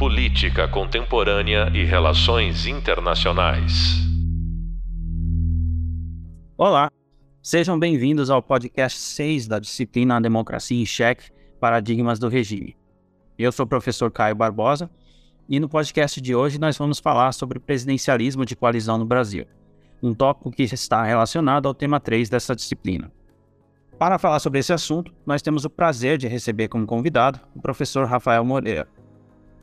Política Contemporânea e Relações Internacionais. Olá, sejam bem-vindos ao podcast 6 da disciplina Democracia em Cheque Paradigmas do Regime. Eu sou o professor Caio Barbosa e no podcast de hoje nós vamos falar sobre presidencialismo de coalizão no Brasil, um tópico que está relacionado ao tema 3 dessa disciplina. Para falar sobre esse assunto, nós temos o prazer de receber como convidado o professor Rafael Moreira.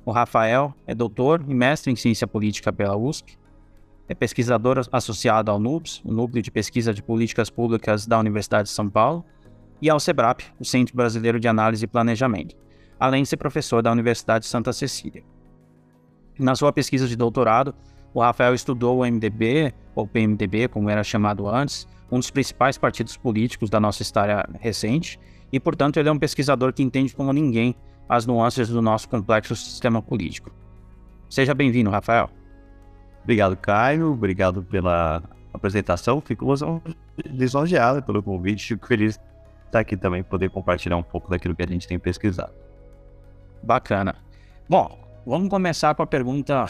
O Rafael é doutor e mestre em ciência política pela USP, é pesquisador associado ao NUPS, o Núcleo de Pesquisa de Políticas Públicas da Universidade de São Paulo, e ao SEBRAP, o Centro Brasileiro de Análise e Planejamento, além de ser professor da Universidade de Santa Cecília. Na sua pesquisa de doutorado, o Rafael estudou o MDB, ou PMDB, como era chamado antes, um dos principais partidos políticos da nossa história recente, e, portanto, ele é um pesquisador que entende como ninguém as nuances do nosso complexo sistema político. Seja bem-vindo, Rafael. Obrigado, Caio. Obrigado pela apresentação. Fico lisonjeado pelo convite. Fico feliz de estar aqui também, poder compartilhar um pouco daquilo que a gente tem pesquisado. Bacana. Bom, vamos começar com a pergunta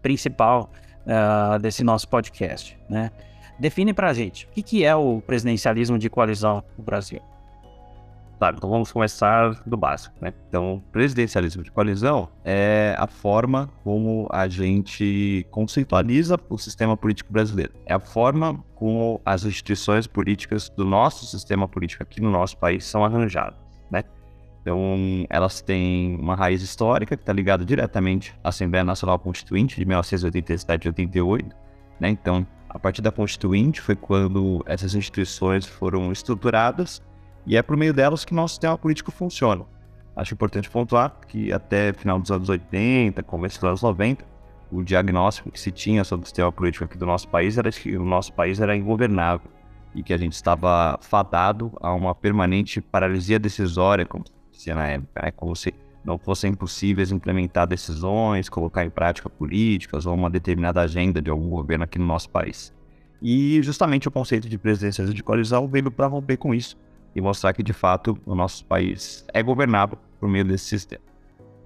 principal uh, desse nosso podcast, né? Define para a gente o que, que é o presidencialismo de coalizão no Brasil. Tá, então vamos começar do básico, né? Então, presidencialismo de coalizão é a forma como a gente conceitualiza o sistema político brasileiro. É a forma como as instituições políticas do nosso sistema político aqui no nosso país são arranjadas, né? Então, elas têm uma raiz histórica que está ligada diretamente à Assembleia Nacional Constituinte de 1987 e 88, né? Então, a partir da Constituinte foi quando essas instituições foram estruturadas e é por meio delas que nosso sistema político funciona. Acho importante pontuar que até final dos anos 80, começo dos anos 90, o diagnóstico que se tinha sobre o sistema político aqui do nosso país era que o nosso país era ingovernável e que a gente estava fadado a uma permanente paralisia decisória, como se na época, né? como se não fossem possíveis implementar decisões, colocar em prática políticas ou uma determinada agenda de algum governo aqui no nosso país. E justamente o conceito de presidencialismo de coalizão veio para romper com isso e mostrar que de fato o nosso país é governado por meio desse sistema.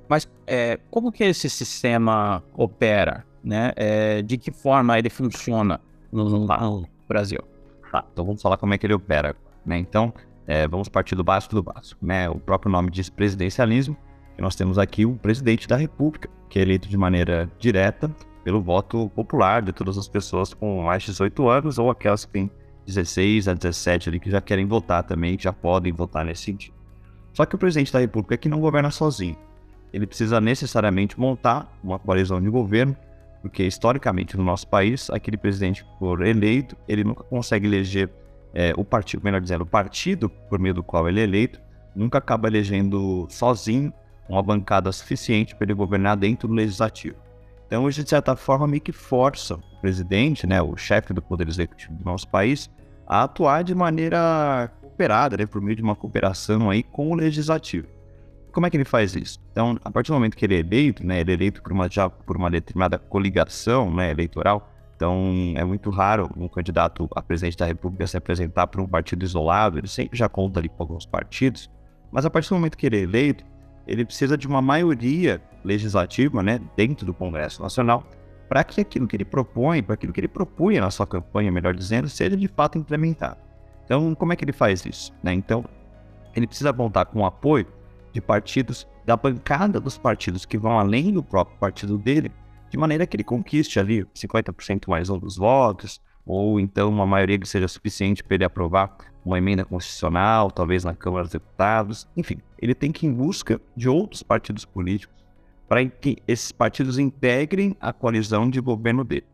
Mas é, como que esse sistema opera, né? É, de que forma ele funciona no, no Brasil? Tá, então vamos falar como é que ele opera, né? Então é, vamos partir do básico do básico, né? O próprio nome diz presidencialismo nós temos aqui o presidente da República, que é eleito de maneira direta pelo voto popular de todas as pessoas com mais de 18 anos ou aquelas que têm 16 a 17 ali que já querem votar também, que já podem votar nesse sentido. Só que o presidente da República é que não governa sozinho. Ele precisa necessariamente montar uma coalizão de governo, porque historicamente no nosso país, aquele presidente for eleito, ele nunca consegue eleger é, o partido, melhor dizendo, o partido por meio do qual ele é eleito, nunca acaba elegendo sozinho uma bancada suficiente para ele governar dentro do legislativo. Então, isso, de certa forma, meio que força o presidente, né, o chefe do poder executivo do nosso país, a atuar de maneira cooperada, né, por meio de uma cooperação aí com o legislativo. Como é que ele faz isso? Então, a partir do momento que ele é eleito, né, ele é eleito por uma, já por uma determinada coligação né, eleitoral, então é muito raro um candidato a presidente da República se apresentar por um partido isolado, ele sempre já conta ali com alguns partidos, mas a partir do momento que ele é eleito, ele precisa de uma maioria legislativa, né, dentro do Congresso Nacional, para que aquilo que ele propõe, para aquilo que ele propunha na sua campanha, melhor dizendo, seja de fato implementado. Então, como é que ele faz isso? Né? Então, ele precisa contar com o apoio de partidos, da bancada dos partidos que vão além do próprio partido dele, de maneira que ele conquiste ali 50% mais um dos votos, ou então uma maioria que seja suficiente para ele aprovar uma emenda constitucional, talvez na Câmara dos Deputados, enfim, ele tem que ir em busca de outros partidos políticos para que esses partidos integrem a coalizão de governo dele.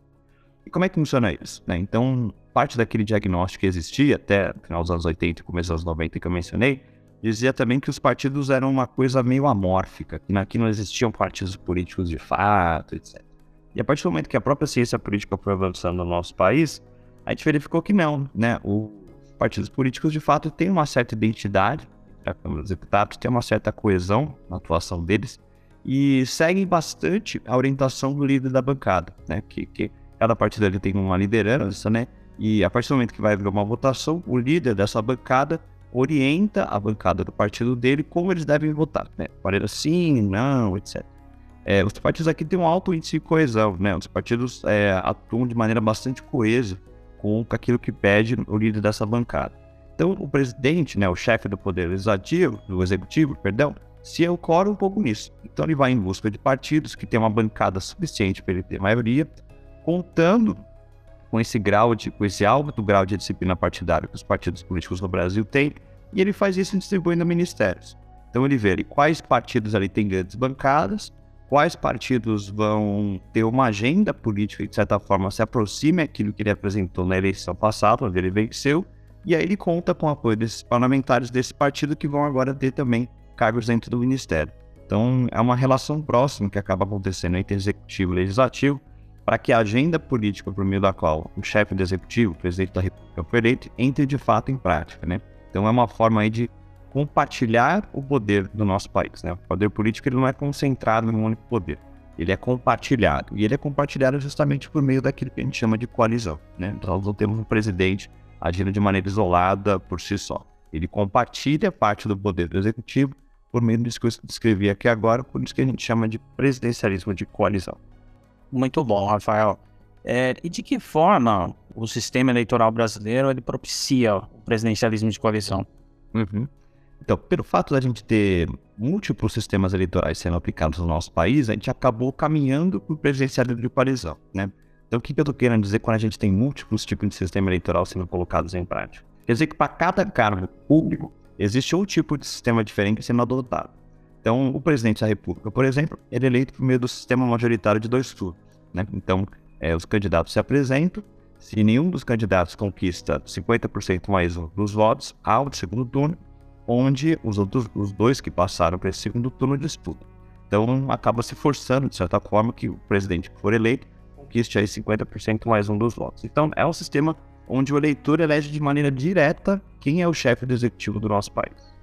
E como é que funciona isso? Né? Então, parte daquele diagnóstico que existia até o final dos anos 80 e começo dos anos 90 que eu mencionei, dizia também que os partidos eram uma coisa meio amórfica, que aqui não existiam partidos políticos de fato, etc. E a partir do momento que a própria ciência política foi avançando no nosso país, a gente verificou que não, né? Os partidos políticos, de fato, têm uma certa identidade, a Câmara dos Deputados tem uma certa coesão na atuação deles e seguem bastante a orientação do líder da bancada, né? Que, que cada partido ali tem uma liderança, né? E a partir do momento que vai haver uma votação, o líder dessa bancada orienta a bancada do partido dele como eles devem votar, né? Maneira sim, não, etc. é, os partidos aqui têm um alto índice de coesão, né? Os partidos é, atuam de maneira bastante coesa com aquilo que pede o líder dessa bancada. Então, o presidente, né, o chefe do poder legislativo, do executivo, perdão, se ancora um pouco nisso. Então, ele vai em busca de partidos que têm uma bancada suficiente para ele ter maioria, contando com esse grau de, com esse alto grau de disciplina partidária que os partidos políticos no Brasil têm, e ele faz isso distribuindo ministérios. Então ele vê ali, quais partidos ali têm grandes bancadas, quais partidos vão ter uma agenda política que, de certa forma, se aproxime daquilo que ele apresentou na eleição passada, onde ele venceu, e aí ele conta com o apoio desses parlamentares desse partido que vão agora ter também cargos dentro do ministério. Então é uma relação próxima que acaba acontecendo entre executivo e legislativo, para que a agenda política por meio da qual o chefe do executivo, o presidente da República foi eleito, entre de fato em prática, né? Então é uma forma aí de compartilhar o poder do nosso país, né? O poder político ele não é concentrado em um único poder, ele é compartilhado e ele é compartilhado justamente por meio daquilo que a gente chama de coalizão, né? Nós não temos um presidente agindo de maneira isolada por si só. Ele compartilha parte do poder do executivo por meio disso que eu descrevi aqui agora, por isso que a gente chama de presidencialismo de coalizão. Muito bom, Rafael. É, e de que forma o sistema eleitoral brasileiro ele propicia o presidencialismo de coalizão? Uhum. Então, pelo fato da gente ter múltiplos sistemas eleitorais sendo aplicados no nosso país, a gente acabou caminhando para o presidencialismo de coalizão, né? Então, o que eu estou querendo dizer quando a gente tem múltiplos tipos de sistema eleitoral sendo colocados em prática? Quer dizer que para cada cargo público existe um tipo de sistema diferente sendo adotado. Então, o presidente da República, por exemplo, ele é eleito por meio do sistema majoritário de dois turnos. Né? Então, é, os candidatos se apresentam. Se nenhum dos candidatos conquista 50% mais um dos votos, há o segundo turno, onde os outros, os dois que passaram para esse segundo turno disputam. Então, acaba se forçando, de certa forma, que o presidente que for eleito conquiste aí 50% mais um dos votos. Então, é um sistema onde o eleitor elege de maneira direta quem é o chefe do executivo do nosso país.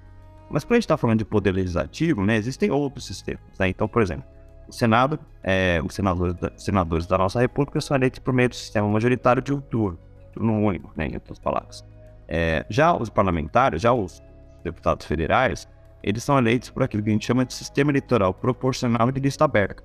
Mas quando a gente está falando de poder legislativo, né, existem outros sistemas. Né? Então, por exemplo, o Senado, é, os senadores da, senadores da nossa República são eleitos por meio do sistema majoritário de um turno, turno único, né, em outras palavras. É, já os parlamentares, já os deputados federais, eles são eleitos por aquilo que a gente chama de sistema eleitoral proporcional de lista aberta.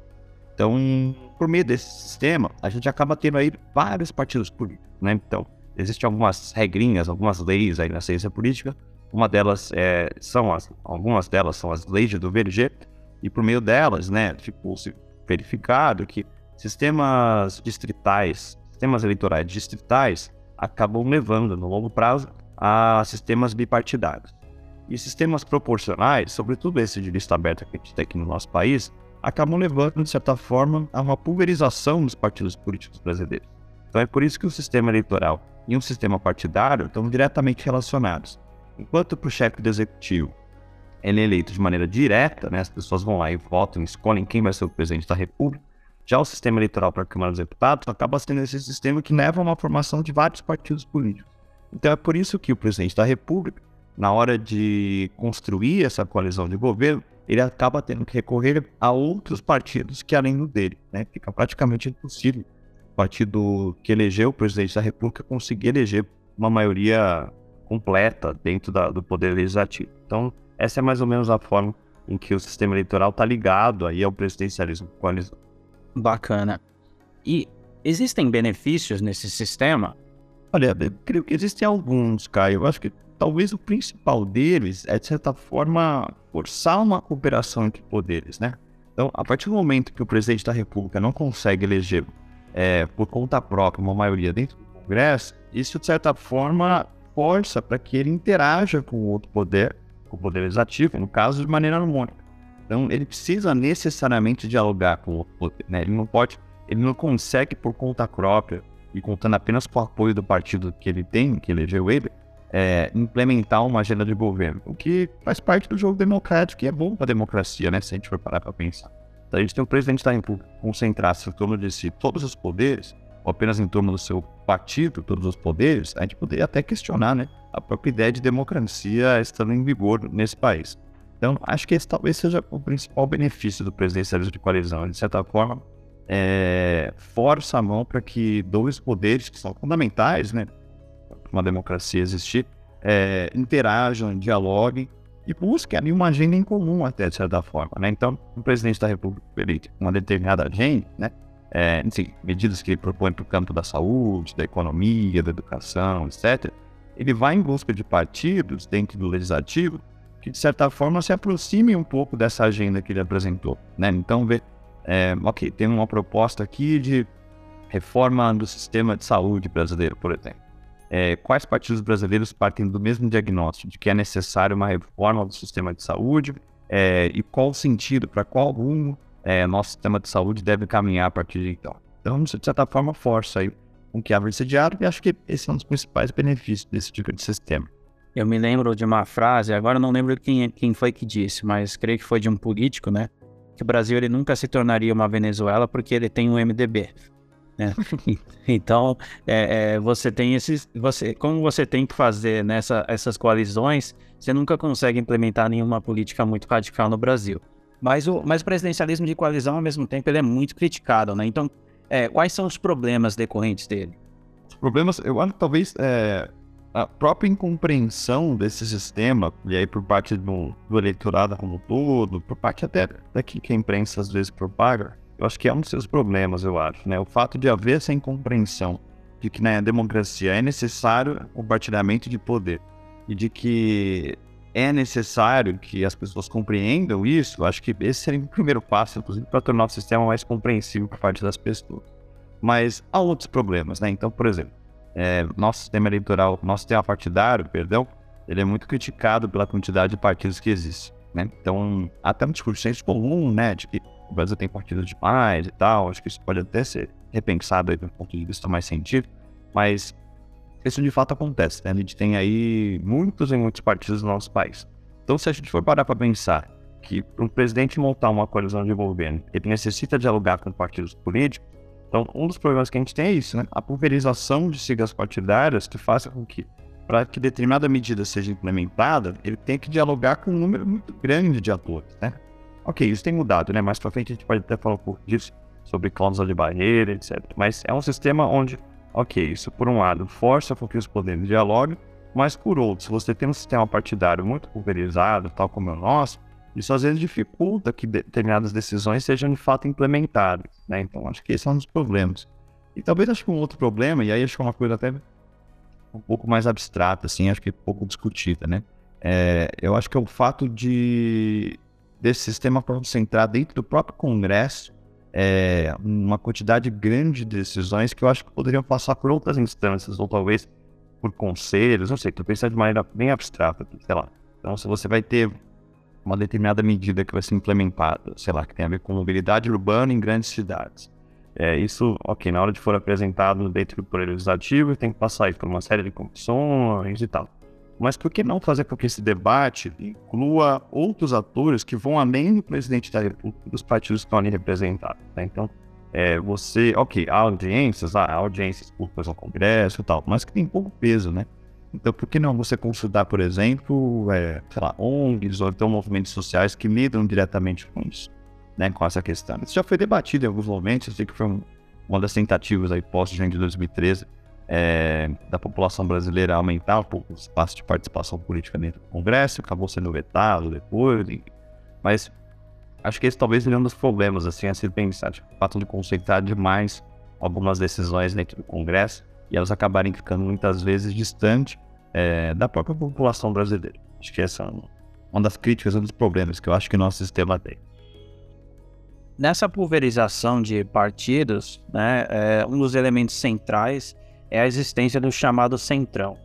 Então, por meio desse sistema, a gente acaba tendo aí vários partidos políticos, né? Então, existem algumas regrinhas, algumas leis aí na ciência política uma delas é, são as, algumas delas são as leis do VLG, e por meio delas, né, ficou tipo, verificado que sistemas distritais, sistemas eleitorais distritais, acabam levando no longo prazo a sistemas bipartidários. E sistemas proporcionais, sobretudo esse de lista aberta que a gente tem aqui no nosso país, acabam levando, de certa forma, a uma pulverização dos partidos políticos brasileiros. Então é por isso que o sistema eleitoral e um sistema partidário estão diretamente relacionados. Enquanto para o chefe do executivo ele é eleito de maneira direta, né, as pessoas vão lá e votam, escolhem quem vai ser o presidente da República, já o sistema eleitoral para a Câmara dos Deputados acaba sendo esse sistema que leva a uma formação de vários partidos políticos. Então é por isso que o presidente da República, na hora de construir essa coalizão de governo, ele acaba tendo que recorrer a outros partidos que além do dele. Né? Fica praticamente impossível partido que elegeu o presidente da República conseguir eleger uma maioria completa dentro da, do poder legislativo. Então, essa é mais ou menos a forma em que o sistema eleitoral está ligado aí ao presidencialismo coalizado. Bacana. E existem benefícios nesse sistema? Olha, eu creio que existem alguns, Caio. Eu acho que talvez o principal deles é, de certa forma, forçar uma cooperação entre poderes, né? Então, a partir do momento que o presidente da República não consegue eleger é, por conta própria uma maioria dentro do Congresso, isso, de certa forma, força para que ele interaja com outro poder, com o poder legislativo, no caso, de maneira harmônica. Então, ele precisa necessariamente dialogar com o outro poder, né? Ele não pode, ele não consegue por conta própria e contando apenas com o apoio do partido que ele tem, que elegeu ele, é, implementar uma agenda de governo, o que faz parte do jogo democrático e é bom para a democracia, né? Se a gente for parar para pensar. Então, a gente tem um presidente da República concentrar-se em torno de si todos os poderes, ou apenas em torno do seu partido, todos os poderes, a gente poderia até questionar né, a própria ideia de democracia estando em vigor nesse país. Então, acho que esse talvez seja o principal benefício do presidencialismo de coalizão. De certa forma, é, força a mão para que dois poderes que são fundamentais né, para uma democracia existir é, interajam, dialoguem e busque ali uma agenda em comum até, de certa forma, né? Então, o presidente da República, ele uma determinada agenda, né? É, medidas que ele propõe para o campo da saúde, da economia, da educação, etc., ele vai em busca de partidos dentro do legislativo que, de certa forma, se aproximem um pouco dessa agenda que ele apresentou, né? Então, vê, é, ok, tem uma proposta aqui de reforma do sistema de saúde brasileiro, por exemplo é, quais partidos brasileiros partem do mesmo diagnóstico de que é necessário uma reforma do sistema de saúde é, e qual o sentido, para qual rumo é, nosso sistema de saúde deve caminhar a partir de então. Então, de certa forma, força aí com que abre esse diálogo e acho que esse é um dos principais benefícios desse tipo de sistema. Eu me lembro de uma frase, agora não lembro quem, quem foi que disse, mas creio que foi de um político, né? Que o Brasil ele nunca se tornaria uma Venezuela porque ele tem um MDB. Né? então, é, é, você tem esses. Você, como você tem que fazer nessa, essas coalizões, você nunca consegue implementar nenhuma política muito radical no Brasil. Mas o, mas o presidencialismo de coalizão, ao mesmo tempo, ele é muito criticado, né? Então, é, quais são os problemas decorrentes dele? Os problemas, eu acho que talvez é, a própria incompreensão desse sistema, e aí por parte do, do eleitorado como um todo, por parte até daqui que a imprensa às vezes propaga, eu acho que é um dos seus problemas, eu acho, né? O fato de haver essa incompreensão de que na democracia é necessário o compartilhamento de poder e de que é necessário que as pessoas compreendam isso, acho que esse seria o primeiro passo, inclusive, para tornar o sistema mais compreensível por parte das pessoas. Mas há outros problemas, né? Então, por exemplo, é, nosso sistema eleitoral, nosso sistema partidário, perdão, ele é muito criticado pela quantidade de partidos que existe, né? Então, até um discurso comum, né, de que o Brasil tem partidos demais e tal, acho que isso pode até ser repensado aí do ponto de vista mais científico, mas isso de fato acontece, né? A gente tem aí muitos e muitos partidos no nosso país. Então, se a gente for parar para pensar que um presidente montar uma coalizão de governo, ele necessita dialogar com partidos políticos, então um dos problemas que a gente tem é isso, né? A pulverização de siglas partidárias que faça com que, para que determinada medida seja implementada, ele tenha que dialogar com um número muito grande de atores, né? Ok, isso tem mudado, né? Mais pra frente a gente pode até falar um pouco disso, sobre cláusula de barreira, etc. Mas é um sistema onde, ok, isso por um lado força com que os poderes dialoguem, mas por outro, se você tem um sistema partidário muito pulverizado, tal como é o nosso, isso às vezes dificulta que determinadas decisões sejam de fato implementadas, né? Então acho que esse é um dos problemas. E talvez acho que um outro problema, e aí acho que é uma coisa até um pouco mais abstrata, assim, acho que é pouco discutida, né? É, eu acho que é o fato de desse sistema concentrar dentro do próprio Congresso é, uma quantidade grande de decisões que eu acho que poderiam passar por outras instâncias, ou talvez por conselhos, não sei, estou pensando de maneira bem abstrata, sei lá. Então, se você vai ter uma determinada medida que vai ser implementada, sei lá, que tem a ver com mobilidade urbana em grandes cidades. É, isso, ok, na hora de for apresentado dentro do Poder Legislativo, tem que passar por uma série de comissões e tal. Mas por que não fazer com que esse debate inclua outros atores que vão além do presidente da República, dos partidos que estão ali representados? Né? Então, é, você, ok, há audiências, há audiências públicas no Congresso e tal, mas que tem pouco peso, né? Então, por que não você consultar, por exemplo, é, sei lá, ONGs ou então movimentos sociais que lidam diretamente com isso, né, com essa questão? Isso já foi debatido em alguns momentos, eu sei que foi um, uma das tentativas aí pós-gente de 2013, é, da população brasileira aumentar um pouco o espaço de participação política dentro do Congresso, acabou sendo vetado depois, mas acho que esse talvez seja um dos problemas assim, a ser pensado, tipo, o fato de concentrar demais algumas decisões dentro do Congresso e elas acabarem ficando muitas vezes distante é, da própria população brasileira. Acho que essa é uma das críticas, um dos problemas que eu acho que o nosso sistema tem. Nessa pulverização de partidos, né, é, um dos elementos centrais é a existência do chamado centrão.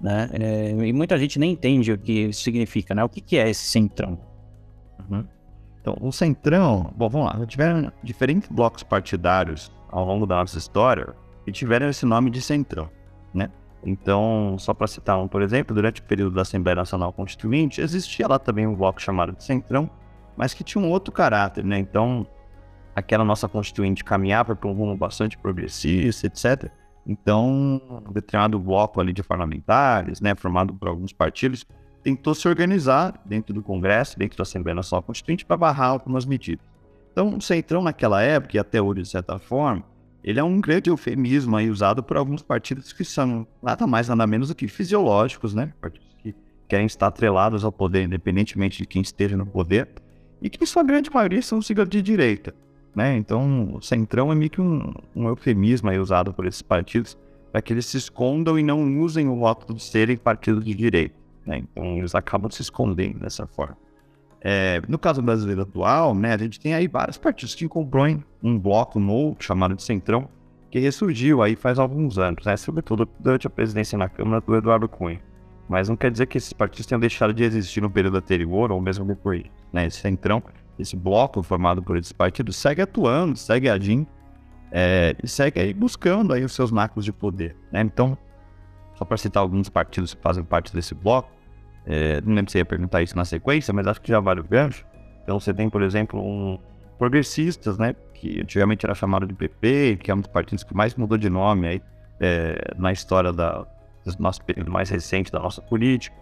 Né? É, e muita gente nem entende o que significa, né? O que, que é esse centrão? Uhum. Então, o centrão, bom, vamos lá, tiveram diferentes blocos partidários ao longo da nossa história e tiveram esse nome de centrão, né? Então, só para citar um, por exemplo, durante o período da Assembleia Nacional Constituinte, existia lá também um bloco chamado de centrão, mas que tinha um outro caráter, né? Então, aquela nossa constituinte caminhava para um rumo bastante progressista, etc. Então, um determinado bloco ali de parlamentares, né, formado por alguns partidos, tentou se organizar dentro do Congresso, dentro da Assembleia Nacional Constituinte, para barrar algumas medidas. Então, o Centrão, naquela época, e até hoje, de certa forma, ele é um grande eufemismo aí usado por alguns partidos que são nada mais, nada menos do que fisiológicos, né? Partidos que querem estar atrelados ao poder, independentemente de quem esteja no poder, e que, em sua grande maioria, são siglas de direita. Né? Então, centrão é meio que um, um eufemismo usado por esses partidos para que eles se escondam e não usem o voto de serem partidos de direita. Né? Então, eles acabam se escondendo dessa forma. É, no caso brasileiro atual, né, a gente tem aí vários partidos que compõem um bloco novo chamado de Centrão, que ressurgiu aí faz alguns anos, né, sobretudo durante a presidência na Câmara do Eduardo Cunha. Mas não quer dizer que esses partidos tenham deixado de existir no período anterior ou mesmo depois. Né? Esse Centrão, esse bloco formado por esses partidos, segue atuando, segue agindo é, segue aí buscando aí os seus nacos de poder. Né? Então, só para citar alguns partidos que fazem parte desse bloco, é, não lembro se ia perguntar isso na sequência, mas acho que já vale o gancho. Então você tem, por exemplo, um progressistas, né? Que antigamente era chamado de PP, que é um dos partidos que mais mudou de nome aí é, na história da, do nosso período mais recente da nossa política.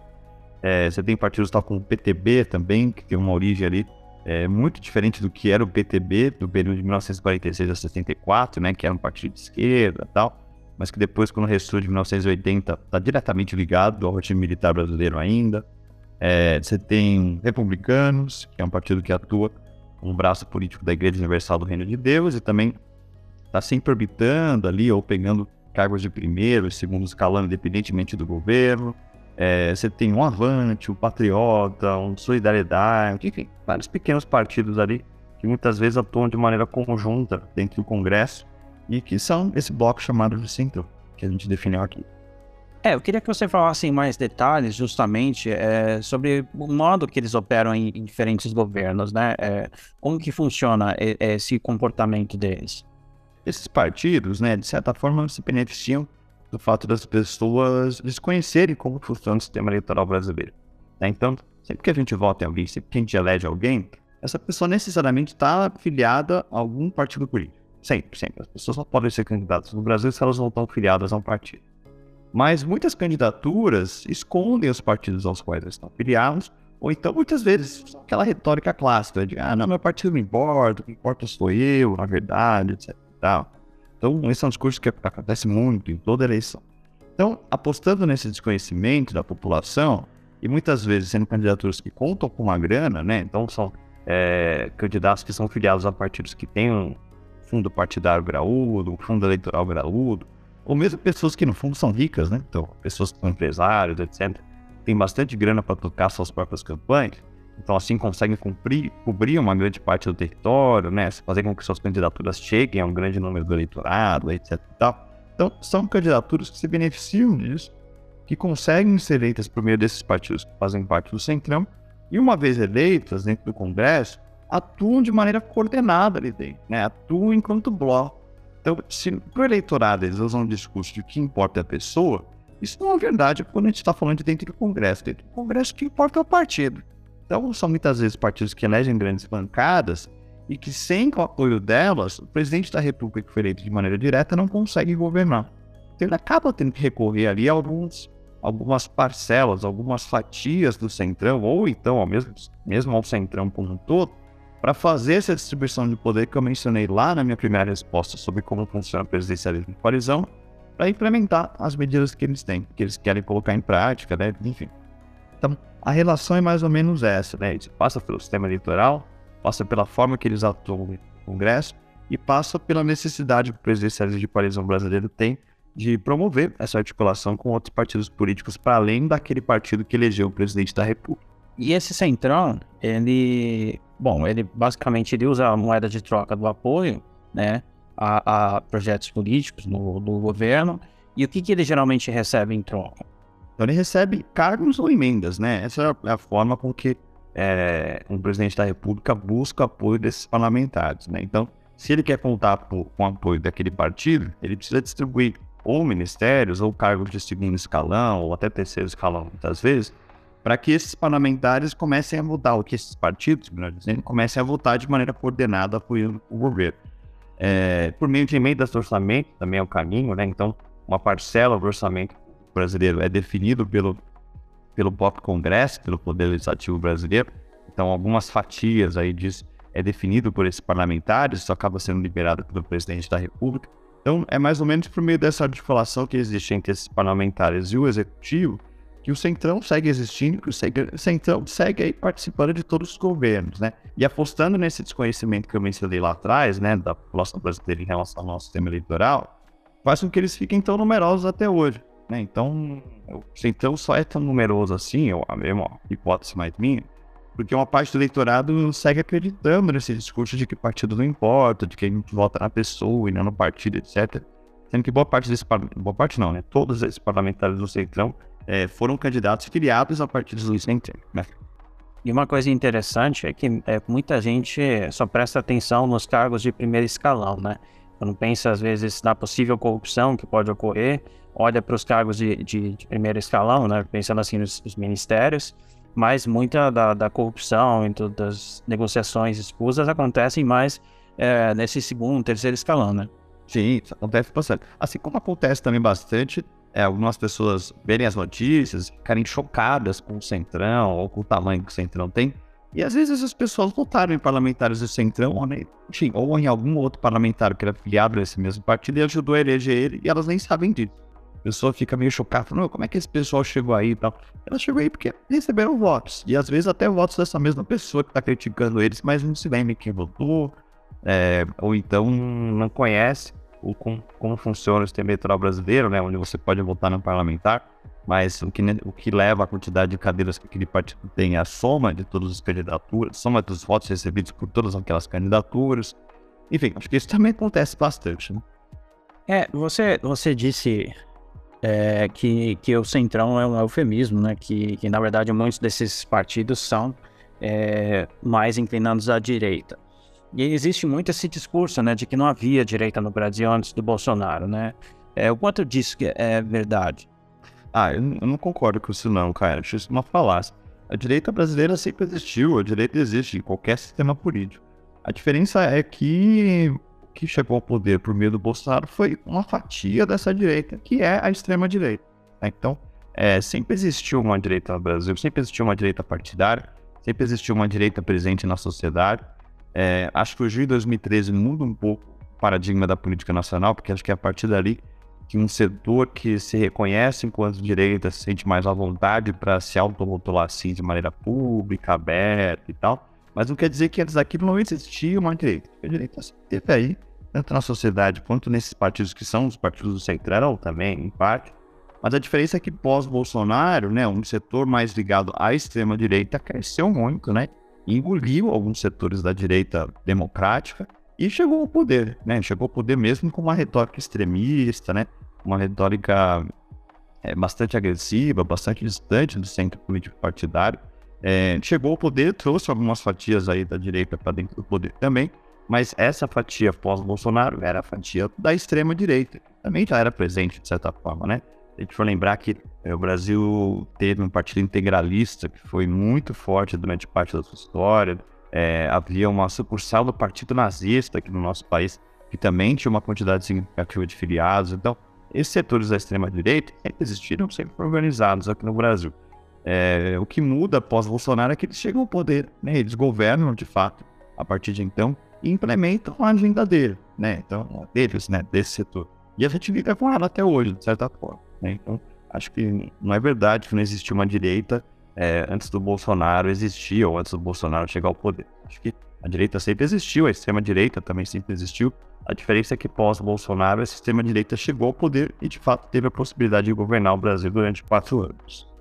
É, você tem partidos tal como o PTB também, que tem uma origem ali é, muito diferente do que era o PTB do período de 1946 a 64, né? Que era um partido de esquerda tal mas que depois, quando ressurge em 1980, está diretamente ligado ao regime militar brasileiro ainda. É, você tem republicanos, que é um partido que atua como braço político da Igreja Universal do Reino de Deus e também está sempre orbitando ali ou pegando cargos de primeiro e segundo escalão, independentemente do governo. É, você tem um Avante, um Patriota, um Solidariedade, enfim, vários pequenos partidos ali que muitas vezes atuam de maneira conjunta dentro do Congresso e que são esse bloco chamado de centro, que a gente definiu aqui. É, eu queria que você falasse em mais detalhes, justamente, é, sobre o modo que eles operam em, em diferentes governos, né? É, como que funciona esse comportamento deles? Esses partidos, né, de certa forma, se beneficiam do fato das pessoas desconhecerem como funciona o sistema eleitoral brasileiro. Né? Então, sempre que a gente vota em alguém, sempre que a gente elege alguém, essa pessoa necessariamente está afiliada a algum partido político. Sempre, sempre. As pessoas só podem ser candidatas no Brasil se elas não estão filiadas a um partido. Mas muitas candidaturas escondem os partidos aos quais eles estão filiados, ou então muitas vezes aquela retórica clássica de ah, não, meu partido não importa, o que importa sou eu, na verdade, etc. Então, esse é um discurso que acontece muito em toda eleição. Então, apostando nesse desconhecimento da população, e muitas vezes sendo candidaturas que contam com uma grana, né? Então, são é, candidatos que são filiados a partidos que têm um, fundo partidário graúdo, um fundo eleitoral graúdo, ou mesmo pessoas que no fundo são ricas, né? Então, pessoas que são empresários, etc. Tem bastante grana para tocar suas próprias campanhas, então assim conseguem cumprir, cobrir uma grande parte do território, né? Fazer com que suas candidaturas cheguem a um grande número do eleitorado, etc. Então, são candidaturas que se beneficiam disso, que conseguem ser eleitas por meio desses partidos que fazem parte do Centrão, e uma vez eleitas dentro do Congresso, atuam de maneira coordenada ali dentro, né? atuam enquanto bloco. Então, se para o eleitorado eles usam um discurso de o que importa é a pessoa, isso não é verdade quando a gente está falando de dentro do Congresso. Dentro do Congresso, o que importa é o partido. Então, são muitas vezes partidos que elegem grandes bancadas e que, sem o apoio delas, o presidente da República, que eleito de maneira direta, não consegue governar. Então, ele acaba tendo que recorrer ali a alguns, algumas parcelas, algumas fatias do Centrão, ou então, ao mesmo, mesmo ao Centrão como um todo, para fazer essa distribuição de poder que eu mencionei lá na minha primeira resposta sobre como funciona o presidencialismo de coalizão, para implementar as medidas que eles têm, que eles querem colocar em prática, né? enfim. Então, a relação é mais ou menos essa, né? Isso passa pelo sistema eleitoral, passa pela forma que eles atuam no Congresso e passa pela necessidade que o presidencialismo de coalizão brasileiro tem de promover essa articulação com outros partidos políticos para além daquele partido que elegeu o presidente da República. E esse centrão, ele Bom, ele basicamente ele usa a moeda de troca do apoio, né, a, a projetos políticos no, no, governo. E o que, que ele geralmente recebe em troca? Então ele recebe cargos ou emendas, né? Essa é a forma com que é, um presidente da República busca apoio desses parlamentares, né? Então, se ele quer contar com o apoio daquele partido, ele precisa distribuir ou ministérios ou cargos de segundo escalão ou até terceiro escalão, muitas vezes, para que esses parlamentares comecem a votar, ou que esses partidos, melhor dizendo, comecem a votar de maneira coordenada apoiando o governo. É, por meio de emendas do orçamento, também é o caminho, né? Então, uma parcela do orçamento brasileiro é definido pelo, pelo próprio Congresso, pelo Poder Legislativo brasileiro. Então, algumas fatias aí diz é definido por esses parlamentares, isso acaba sendo liberado pelo presidente da República. Então, é mais ou menos por meio dessa articulação que existe entre esses parlamentares e o executivo que o Centrão segue existindo, que o Centrão segue aí participando de todos os governos, né? E apostando nesse desconhecimento que eu mencionei lá atrás, né, da população brasileira em relação ao nosso sistema eleitoral, faz com que eles fiquem tão numerosos até hoje, né? Então, o Centrão só é tão numeroso assim, eu, a mesma hipótese mais minha, porque uma parte do eleitorado segue acreditando nesse discurso de que partido não importa, de que a gente vota na pessoa e não no partido, etc. Sendo que boa parte desse boa parte não, né? Todos esses parlamentares do Centrão é, foram candidatos filiados a partidos do Centrão, né? E uma coisa interessante é que é, muita gente só presta atenção nos cargos de primeiro escalão, né? Quando pensa, às vezes, na possível corrupção que pode ocorrer, olha para os cargos de, de, de, primeiro escalão, né? Pensando assim nos, nos ministérios, mas muita da, da corrupção e das negociações escusas acontecem mais é, nesse segundo, terceiro escalão, né? Sim, isso acontece bastante. Assim como acontece também bastante é, algumas pessoas verem as notícias, ficarem chocadas com o Centrão ou com o tamanho que o Centrão tem. E às vezes as pessoas votaram em parlamentares do Centrão, ou, nem, enfim, ou em algum outro parlamentar que era filiado nesse mesmo partido e ajudou a eleger ele, e elas nem sabem disso. Pessoa fica meio chocada, falando, como é que esse pessoal chegou aí e tal. Ela chegou aí porque receberam votos. E às vezes até votos dessa mesma pessoa que está criticando eles, mas não se lembra quem votou, é, ou então não conhece o, como, como funciona o sistema eleitoral brasileiro, né, onde você pode votar no parlamentar, mas o que, o que leva a quantidade de cadeiras que aquele partido tem é a soma de todas as candidaturas, soma dos votos recebidos por todas aquelas candidaturas. Enfim, acho que isso também acontece bastante. Né? É, você, você disse é, que, que o centrão é um eufemismo, né? Que, que na verdade muitos desses partidos são é, mais inclinados à direita. E existe muito esse discurso, né, de que não havia direita no Brasil antes do Bolsonaro, né? É, o quanto disso é verdade? Ah, eu, não concordo com isso não, cara. Acho isso uma falácia. A direita brasileira sempre existiu, a direita existe em qualquer sistema político. A diferença é que que chegou ao poder por meio do Bolsonaro foi uma fatia dessa direita, que é a extrema-direita. Né? Então, é, sempre existiu uma direita no Brasil, sempre existiu uma direita partidária, sempre existiu uma direita presente na sociedade. É, acho que o Gil 2013 muda um pouco o paradigma da política nacional, porque acho que é a partir dali que um setor que se reconhece enquanto direita se sente mais à vontade para se autorotular assim de maneira pública, aberta e tal. Mas não quer dizer que antes daquilo não existia uma direita. A direita teve aí, tanto na sociedade quanto nesses partidos que são os partidos do Centrão também, em parte. Mas a diferença é que pós-Bolsonaro, né, um setor mais ligado à extrema-direita cresceu muito, né? engoliu alguns setores da direita democrática e chegou ao poder, né? Chegou ao poder mesmo com uma retórica extremista, né? Uma retórica é, bastante agressiva, bastante distante do centro político partidário. É, chegou ao poder, trouxe algumas fatias aí da direita para dentro do poder também, mas essa fatia pós-Bolsonaro era a fatia da extrema direita, também já era presente de certa forma, né? a gente for lembrar que é, o Brasil teve um partido integralista que foi muito forte durante parte da sua história. É, havia uma sucursal do partido nazista aqui no nosso país que também tinha uma quantidade significativa de filiados. Então, esses setores da extrema-direita existiram, sempre organizados aqui no Brasil. É, o que muda após Bolsonaro é que eles chegam ao poder, né? eles governam de fato a partir de então e implementam a agenda dele, né? Então, deles, né? desse setor. E a gente fica com ela até hoje, de certa forma. Né? Então, acho que não é verdade que não existia uma direita é, antes do Bolsonaro existir ou antes do Bolsonaro chegar ao poder. Acho que a direita sempre existiu, a extrema-direita também sempre existiu. A diferença é que pós-Bolsonaro, a extrema-direita chegou ao poder e, de fato, teve a possibilidade de governar o Brasil durante quatro anos.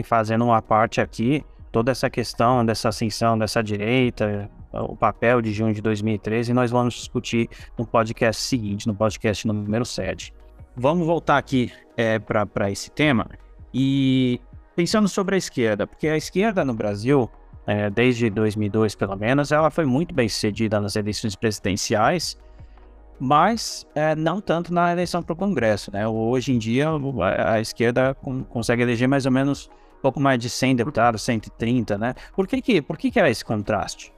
E fazendo uma parte aqui, toda essa questão dessa ascensão dessa direita, o papel de junho de 2013, nós vamos discutir no podcast seguinte, no podcast número 7 vamos voltar aqui é, para esse tema e pensando sobre a esquerda, porque a esquerda no Brasil, é, desde 2002 pelo menos, ela foi muito bem sucedida nas eleições presidenciais, mas é, não tanto na eleição para o Congresso. Né? Hoje em dia, a, esquerda consegue eleger mais ou menos pouco mais de 100 deputados, 130, né? Por que que, por que, que é esse contraste?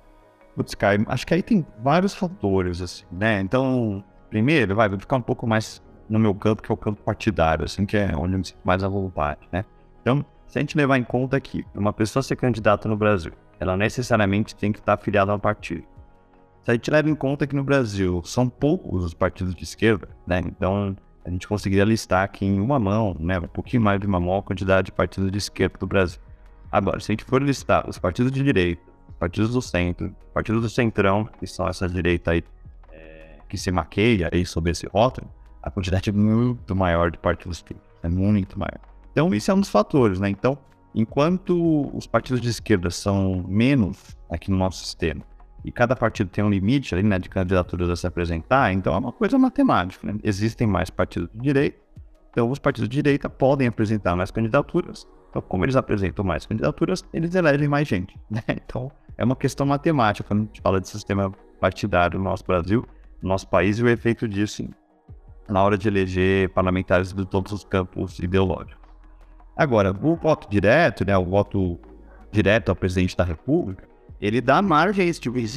Putz, Caio, acho que aí tem vários fatores, assim, né? Então, primeiro, vai, vou ficar um pouco mais no meu campo, que é o campo partidário, assim, que é onde eu me sinto mais à vontade, né? Então, se a gente levar em conta que uma pessoa ser candidata no Brasil, ela necessariamente tem que estar afiliada a um partido. Se a gente leva em conta que no Brasil são poucos os partidos de esquerda, né? Então, a gente conseguiria listar aqui em uma mão, né, um pouquinho mais de uma mão, a quantidade de partidos de esquerda do Brasil. Agora, se a gente for listar os partidos de direita, partidos do centro, partidos do centrão, que são essa direita aí é, que se maqueia aí sobre esse rótulo, a quantidade é muito maior de partidos políticos, é muito maior. Então, isso é um dos fatores, né? Então, enquanto os partidos de esquerda são menos aqui no nosso sistema, e cada partido tem um limite ali, né, de candidaturas a se apresentar, então é uma coisa matemática, né? Existem mais partidos de direita, então os partidos de direita podem apresentar mais candidaturas, então como eles apresentam mais candidaturas, eles elegem mais gente, né? Então é uma questão matemática quando a gente fala de sistema partidário no nosso Brasil, no nosso país, e o efeito disso na hora de eleger parlamentares de todos os campos ideológicos. Agora, o voto direto, né, o voto direto ao presidente da República, ele dá margem a esse tipo de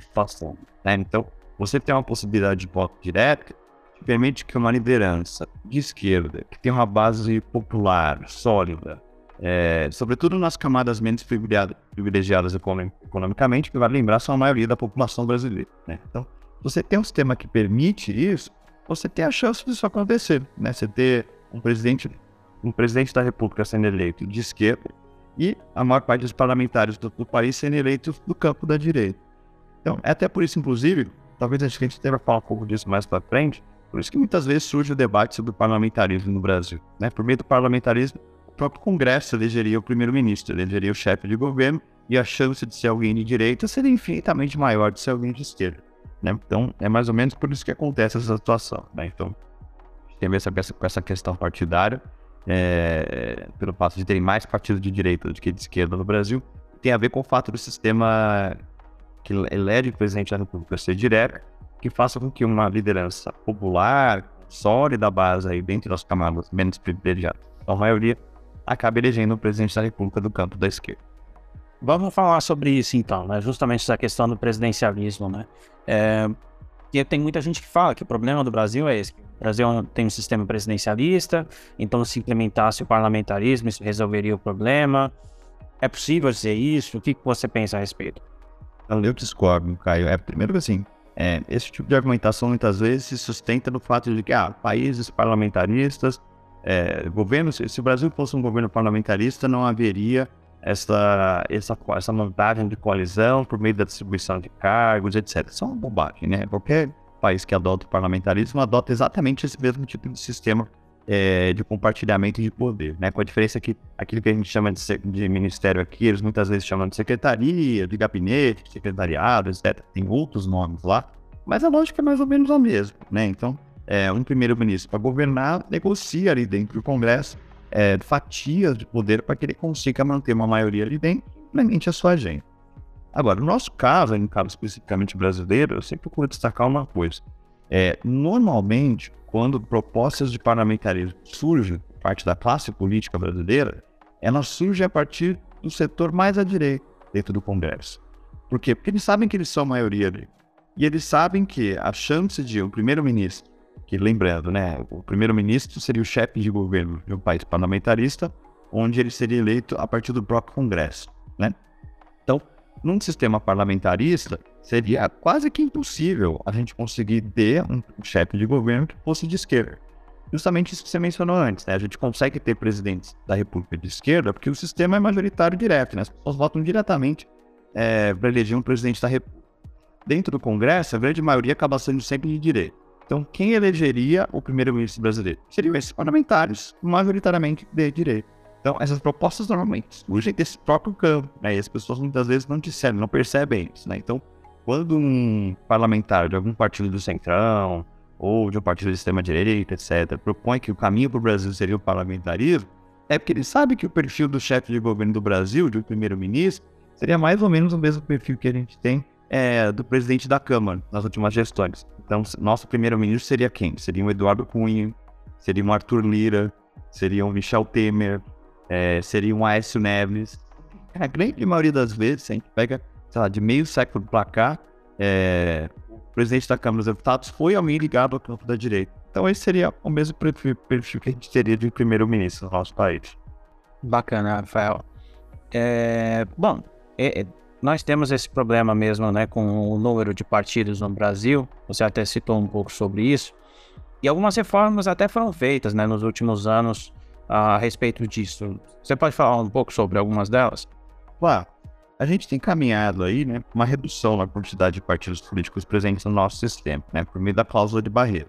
situação. Né? Então, você tem uma possibilidade de voto direto que permite que uma liderança de esquerda, que tem uma base popular, sólida, é, sobretudo nas camadas menos privilegiadas economicamente, que vai lembrar são a maioria da população brasileira. Né? Então, você tem um sistema que permite isso, você tem a chance disso acontecer. Né? Você ter um presidente, um presidente da República sendo eleito de esquerda, e a maior parte dos parlamentares do, do país sendo eleitos do campo da direita. Então, é até por isso, inclusive, talvez a gente tenha falar um pouco disso mais para frente, por isso que muitas vezes surge o debate sobre o parlamentarismo no Brasil. Né? Por meio do parlamentarismo, o próprio Congresso elegeria o primeiro-ministro, elegeria o chefe de governo, e a chance de ser alguém de direita seria infinitamente maior de ser alguém de esquerda. Né? Então, é mais ou menos por isso que acontece essa situação. Né? Então, tem a ver com essa questão partidária, é, pelo fato de terem mais partidos de direita do que de esquerda no Brasil, tem a ver com o fato do sistema que elege o presidente da República ser direto, que faça com que uma liderança popular, sólida base aí dentro das camadas menos privilegiadas, a maioria, acabe elegendo o presidente da República do campo da esquerda. Vamos falar sobre isso então, né? Justamente essa questão do presidencialismo, né? É, e tem muita gente que fala que o problema do Brasil é esse. O Brasil tem um sistema presidencialista, então se implementasse o parlamentarismo, isso resolveria o problema. É possível dizer isso? O que você pensa a respeito? Eu discordo, Caio. É, primeiro que assim, é, esse tipo de argumentação muitas vezes se sustenta no fato de que ah, países parlamentaristas, é, governos, se o Brasil fosse um governo parlamentarista, não haveria essa, essa, essa vantagem de coalizão por meio da distribuição de cargos, etc. Isso é uma bobagem, né? Qualquer país que adota o parlamentarismo adota exatamente esse mesmo tipo de sistema é, de compartilhamento de poder, né? Com a diferença que aquilo que a gente chama de, de, ministério aqui, eles muitas vezes chamam de secretaria, de gabinete, secretariado, etc. Tem outros nomes lá, mas a lógica é mais ou menos a mesma, né? Então, é, um primeiro-ministro para governar negocia ali dentro do Congresso é, fatias de poder para que ele consiga manter uma maioria ali dentro implemente a sua agenda. Agora, no nosso caso, no caso especificamente brasileiro, eu sempre procuro destacar uma coisa. É, normalmente, quando propostas de parlamentarismo surgem por parte da classe política brasileira, elas surgem a partir do setor mais à direita dentro do Congresso. Por quê? Porque eles sabem que eles são a maioria ali. E eles sabem que a chance de um primeiro-ministro que lembrando, né, o primeiro-ministro seria o chefe de governo de um país parlamentarista, onde ele seria eleito a partir do próprio Congresso, né? Então, num sistema parlamentarista, seria quase que impossível a gente conseguir ter um chefe de governo que fosse de esquerda. Justamente isso que você mencionou antes, né? A gente consegue ter presidentes da República de esquerda porque o sistema é majoritário direto, né? As pessoas votam diretamente é, para eleger um presidente da República. Dentro do Congresso, a grande maioria acaba sendo sempre de direita. Então, quem elegeria o primeiro-ministro brasileiro? Seriam esses parlamentares, majoritariamente de direita. Então, essas propostas normalmente surgem desse próprio campo, né? E as pessoas muitas vezes não disseram, não percebem isso, né? Então, quando um parlamentar de algum partido do Centrão ou de um partido de extrema-direita, etc., propõe que o caminho para o Brasil seria o parlamentarismo, é porque ele sabe que o perfil do chefe de governo do Brasil, de um primeiro-ministro, seria mais ou menos o mesmo perfil que a gente tem é, do presidente da Câmara nas últimas gestões. Então, nosso primeiro-ministro seria quem? Seria o Eduardo Cunha, seria o Arthur Lira, seria o Michel Temer, é, seria o Aécio Neves. A grande maioria das vezes, a gente pega, sei lá, de meio século para cá, é, o presidente da Câmara dos Deputados foi alguém ligado ao campo da direita. Então, esse seria o mesmo perfil, perfil que a gente teria de primeiro-ministro no nosso país. Bacana, Rafael. É, bom, é, é nós temos esse problema mesmo, né, com o número de partidos no Brasil. Você até citou um pouco sobre isso. E algumas reformas até foram feitas né, nos últimos anos a respeito disso. Você pode falar um pouco sobre algumas delas? Claro. A gente tem caminhado aí, né, uma redução na quantidade de partidos políticos presentes no nosso sistema, né, por meio da cláusula de barreira.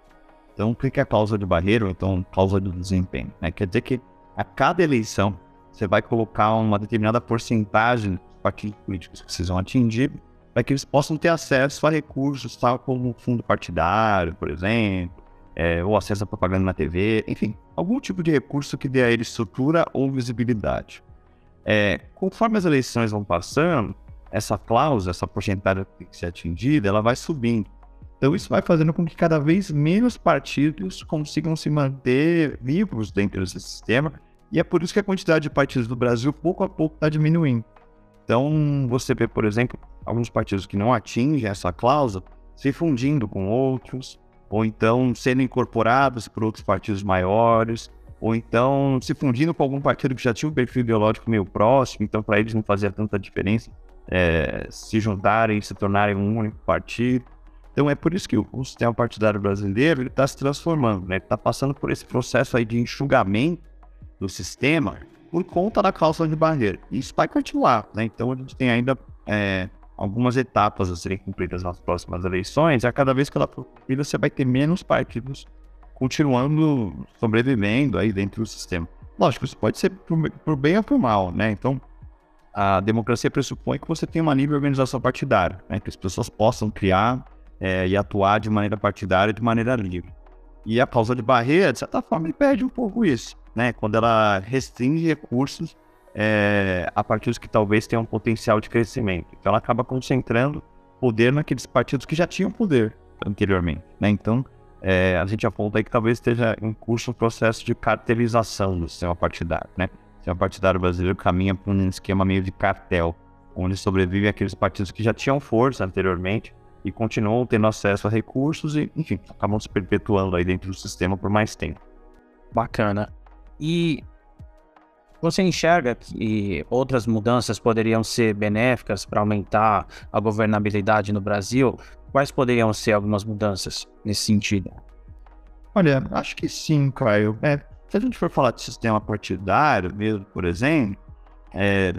Então, o que é a cláusula de barreira ou então cláusula de desempenho? Né? Quer dizer que a cada eleição você vai colocar uma determinada porcentagem dos partidos políticos que precisam atingir para que eles possam ter acesso a recursos, tal como fundo partidário, por exemplo, é, ou acesso a propaganda na TV, enfim, algum tipo de recurso que dê a eles estrutura ou visibilidade. É, conforme as eleições vão passando, essa cláusula, essa porcentagem que tem que ser atingida, ela vai subindo. Então isso vai fazendo com que cada vez menos partidos consigam se manter vivos dentro desse sistema, e é por isso que a quantidade de partidos do Brasil pouco a pouco está diminuindo. Então você vê, por exemplo, alguns partidos que não atingem essa cláusula se fundindo com outros, ou então sendo incorporados por outros partidos maiores, ou então se fundindo com algum partido que já tinha um perfil ideológico meio próximo, então para eles não fazia tanta diferença é, se juntarem, se tornarem um único partido. Então é por isso que o, sistema partidário brasileiro está se transformando, né? está passando por esse processo aí de enxugamento do sistema por conta da cláusula de barreira. Isso vai continuar, né? Então a gente tem ainda é, algumas etapas a serem cumpridas nas próximas eleições, e a cada vez que ela for cumprida, você vai ter menos partidos continuando sobrevivendo aí dentro do sistema. Lógico, isso pode ser por, bem ou por mal, né? Então, a democracia pressupõe que você tenha uma livre organização partidária, né? que as pessoas possam criar é, e atuar de maneira partidária de maneira livre. E a causa de barreira, de certa forma, perde um pouco isso, né? Quando ela restringe recursos é, a partidos que talvez tenham um potencial de crescimento. Então ela acaba concentrando poder naqueles partidos que já tinham poder anteriormente. Né? Então é, a gente aponta aí que talvez esteja em curso um processo de cartelização do sistema partidário. Né? O sistema partidário brasileiro caminha para um esquema meio de cartel, onde sobrevivem aqueles partidos que já tinham força anteriormente e continuam tendo acesso a recursos e, enfim, acabam se perpetuando aí dentro do sistema por mais tempo. Bacana. E você enxerga que outras mudanças poderiam ser benéficas para aumentar a governabilidade no Brasil? Quais poderiam ser algumas mudanças nesse sentido? Olha, acho que sim, Caio. É, se a gente for falar de sistema partidário mesmo, por exemplo, é,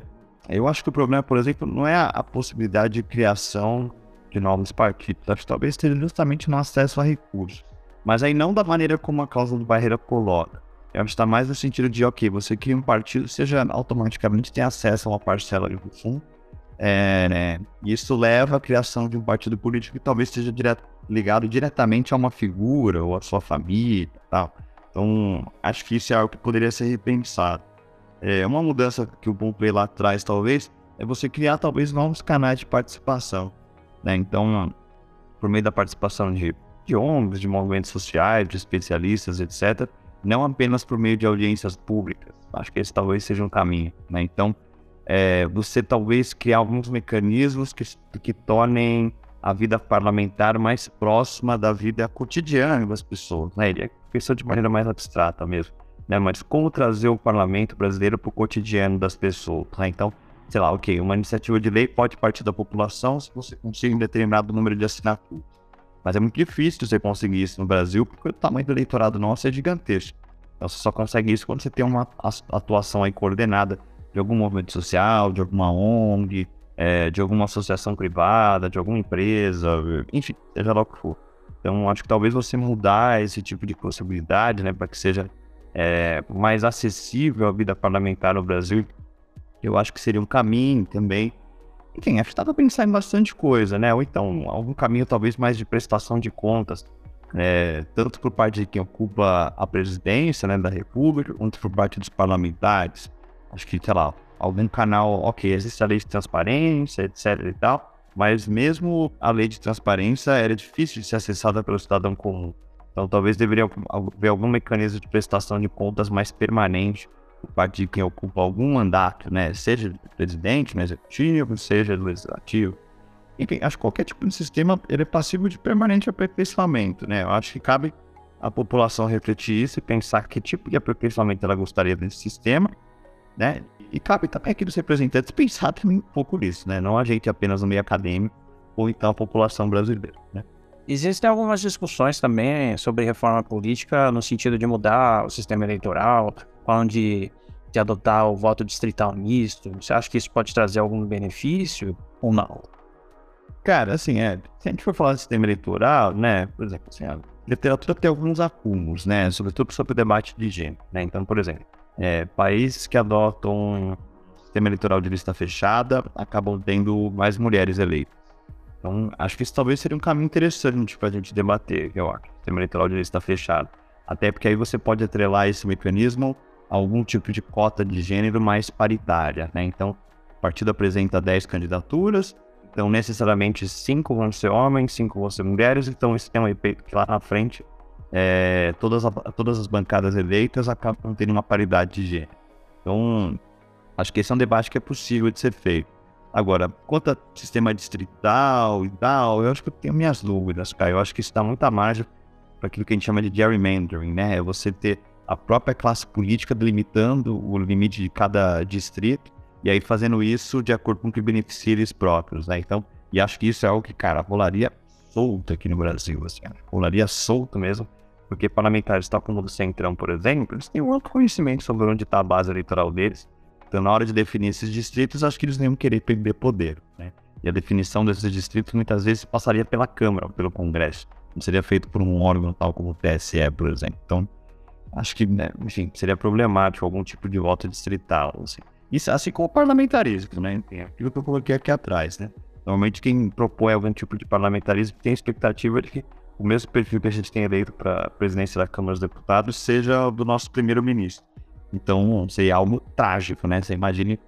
eu acho que o problema, por exemplo, não é a, possibilidade de criação de novos partidos. Acho que talvez seja justamente no acesso a recursos. Mas aí não da maneira como a causa do barreira coloca. Eu acho que está mais no sentido de, ok, você cria um partido, você já automaticamente tem acesso a uma parcela do fundo. É, né? Isso leva à criação de um partido político que talvez esteja direto, ligado diretamente a uma figura ou a sua família tal. Então, acho que isso é algo que poderia ser repensado. É, uma mudança que o Play lá traz, talvez, é você criar talvez novos canais de participação. Né? Então, por meio da participação de, de ONGs, de movimentos sociais, de especialistas, etc., não apenas por meio de audiências públicas. Acho que esse talvez seja um caminho. Né? Então, é, você talvez criar alguns mecanismos que, que tornem a vida parlamentar mais próxima da vida cotidiana das pessoas. Né? Ele é pensou de maneira mais abstrata mesmo. Né? Mas como trazer o parlamento brasileiro para o cotidiano das pessoas? Né? Então, sei lá, ok, uma iniciativa de lei pode partir da população se você conseguir um determinado número de assinaturas. Mas é muito difícil você conseguir isso no Brasil, porque o tamanho do eleitorado nosso é gigantesco. Então você só consegue isso quando você tem uma atuação aí coordenada de algum movimento social, de alguma ONG, é, de alguma associação privada, de alguma empresa, enfim, seja lá o que for. Então acho que talvez você mudar esse tipo de possibilidade, né, para que seja é, mais acessível a vida parlamentar no Brasil, eu acho que seria um caminho também enfim, acho que estava pensando em bastante coisa, né? Ou então, algum caminho talvez mais de prestação de contas, é, tanto por parte de quem ocupa a presidência né, da República, quanto por parte dos parlamentares. Acho que, sei lá, algum canal, ok, existe a lei de transparência, etc e tal, mas mesmo a lei de transparência era difícil de ser acessada pelo cidadão comum. Então, talvez deveria haver algum mecanismo de prestação de contas mais permanente parte de quem ocupa algum mandato, né? Seja presidente no executivo, seja legislativo. Enfim, acho que qualquer tipo de sistema ele é passivo de permanente aperfeiçoamento, né? Eu acho que cabe à população refletir isso e pensar que tipo de aperfeiçoamento ela gostaria desse sistema, né? E cabe também aqui dos representantes pensar também um pouco nisso, né? Não a gente apenas no meio acadêmico ou então a população brasileira, né? Existem algumas discussões também sobre reforma política no sentido de mudar o sistema eleitoral, falando de, de adotar o voto distrital misto. Você acha que isso pode trazer algum benefício ou não? Cara, assim, é, se a gente for falar de sistema eleitoral, né, por exemplo, assim, a literatura tem alguns acúmulos, né, sobretudo sobre o debate de gênero, né, então, por exemplo, é, países que adotam um sistema eleitoral de lista fechada acabam tendo mais mulheres eleitas. Então, acho que isso talvez seria um caminho interessante para a gente debater, eu acho, sistema eleitoral de lista fechada. Até porque aí você pode atrelar esse mecanismo a algum tipo de cota de gênero mais paritária, né? Então, o partido apresenta 10 candidaturas, então necessariamente 5 vão ser homens, 5 vão ser mulheres, então isso tem um efeito que lá na frente é, todas, a, todas as bancadas eleitas acabam tendo uma paridade de gênero. Então, acho que esse é um debate que é possível de ser feito. Agora, quanto a sistema distrital e tal, eu acho que eu tenho minhas dúvidas, cara. Eu acho que isso dá muita margem para aquilo que a gente chama de gerrymandering, né? É você ter a própria classe política delimitando o limite de cada distrito e aí fazendo isso de acordo com o que beneficia eles próprios, né? Então, e acho que isso é algo que, cara, rolaria solto aqui no Brasil, assim, rolaria solto mesmo, porque parlamentares tal como o Centrão, por exemplo, eles têm um amplo conhecimento sobre onde está a base eleitoral deles, então, na hora de definir esses distritos, acho que eles nem iam querer perder poder, né? E a definição desses distritos muitas vezes passaria pela Câmara pelo Congresso. Não seria feito por um órgão tal como o TSE, por exemplo. Então, acho que, né, enfim, seria problemático algum tipo de voto distrital, assim. Isso assim como o parlamentarismo, né? Tem aquilo que eu coloquei aqui atrás, né? Normalmente quem propõe algum tipo de parlamentarismo tem a expectativa de que o mesmo perfil que a gente tem eleito para a presidência da Câmara dos Deputados seja do nosso primeiro-ministro. Então, seria algo trágico, né? Você imagine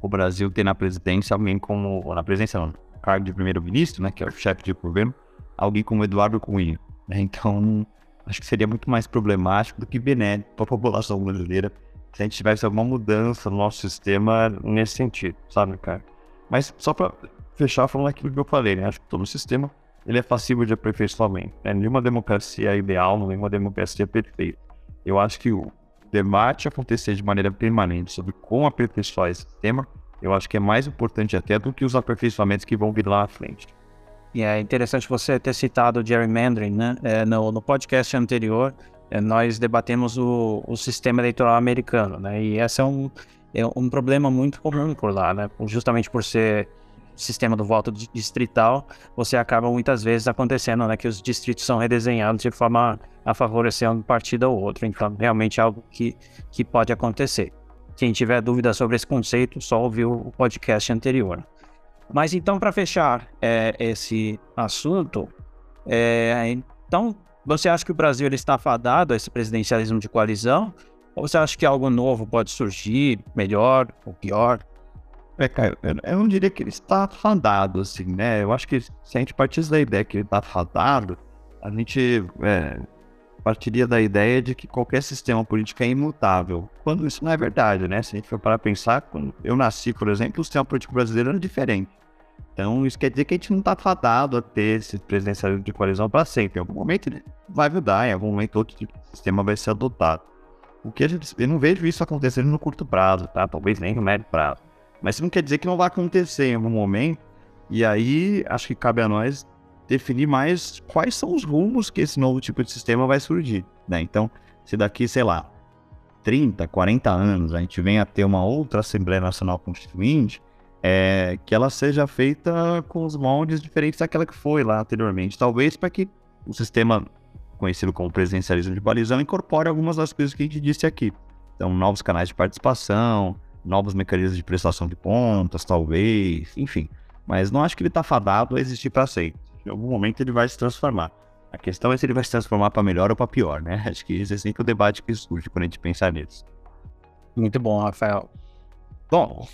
o Brasil ter na presidência alguém como, ou na presidência não, cargo de primeiro-ministro, né? Que é o chefe de governo, alguém como Eduardo Cunha. Né? Então, acho que seria muito mais problemático do que benéfico para a população brasileira se a gente tivesse alguma mudança no nosso sistema nesse sentido, sabe, cara? Mas só para fechar falando aquilo que eu falei, né? Acho que todo sistema ele é passível de aperfeiçoamento. Né? Nenhuma democracia é ideal, nenhuma democracia é perfeita. Eu acho que o debate acontecer de maneira permanente sobre como aperfeiçoar esse sistema, eu acho que é mais importante até do que os aperfeiçoamentos que vão vir lá à frente. E é interessante você ter citado o gerrymandering, né? É, no, no podcast anterior, é, nós debatemos o, o, sistema eleitoral americano, né? E esse é um, é um problema muito comum por lá, né? Justamente por ser sistema do voto distrital, você acaba muitas vezes acontecendo, né, que os distritos são redesenhados de forma a favorecer um partido ou outro. Então, realmente é algo que, que pode acontecer. Quem tiver dúvida sobre esse conceito, só ouviu o podcast anterior. Mas então, para fechar é, esse assunto, é, então, você acha que o Brasil ele está fadado a esse presidencialismo de coalizão? Ou você acha que algo novo pode surgir, melhor ou pior? É, Caio, eu não diria que ele está fadado, assim, né? Eu acho que se a gente partisse da ideia que ele está fadado, a gente é, partiria da ideia de que qualquer sistema político é imutável. Quando isso não é verdade, né? Se a gente for para pensar, quando eu nasci, por exemplo, o sistema político brasileiro era diferente. Então, isso quer dizer que a gente não está fadado a ter esse presidencialismo de coalizão para sempre. Em algum momento ele vai mudar, em algum momento outro tipo de sistema vai ser adotado. O que a gente, eu não vejo isso acontecendo no curto prazo, tá? Talvez nem no médio prazo. Mas isso não quer dizer que não vai acontecer em algum momento. E aí, acho que cabe a nós definir mais quais são os rumos que esse novo tipo de sistema vai surgir. Né? Então, se daqui, sei lá, 30, 40 anos a gente vem a ter uma outra Assembleia Nacional Constituinte, é, que ela seja feita com os moldes diferentes daquela que foi lá anteriormente. Talvez para que o sistema conhecido como presidencialismo de coalizão incorpore algumas das coisas que a gente disse aqui. Então, novos canais de participação, novos mecanismos de prestação de contas, talvez, enfim. Mas não acho que ele está fadado a existir para sempre. Em algum momento ele vai se transformar. A questão é se ele vai se transformar para melhor ou para pior, né? Acho que esse é sempre o debate que surge quando a gente pensa nisso. Muito bom, Rafael. Bom,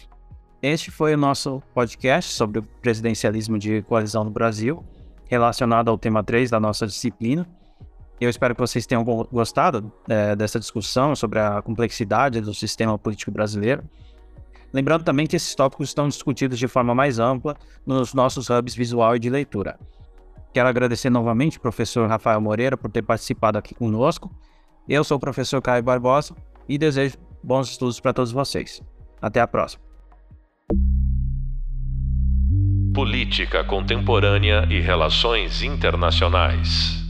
este foi o nosso podcast sobre o presidencialismo de coalizão no Brasil, relacionado ao tema 3 da nossa disciplina. Eu espero que vocês tenham gostado é, dessa discussão sobre a complexidade do sistema político brasileiro. Lembrando também que esses tópicos estão discutidos de forma mais ampla nos nossos hubs visual e de leitura. Quero agradecer novamente ao professor Rafael Moreira por ter participado aqui conosco. Eu sou o professor Caio Barbosa e desejo bons estudos para todos vocês. Até a próxima. Política Contemporânea e Relações Internacionais.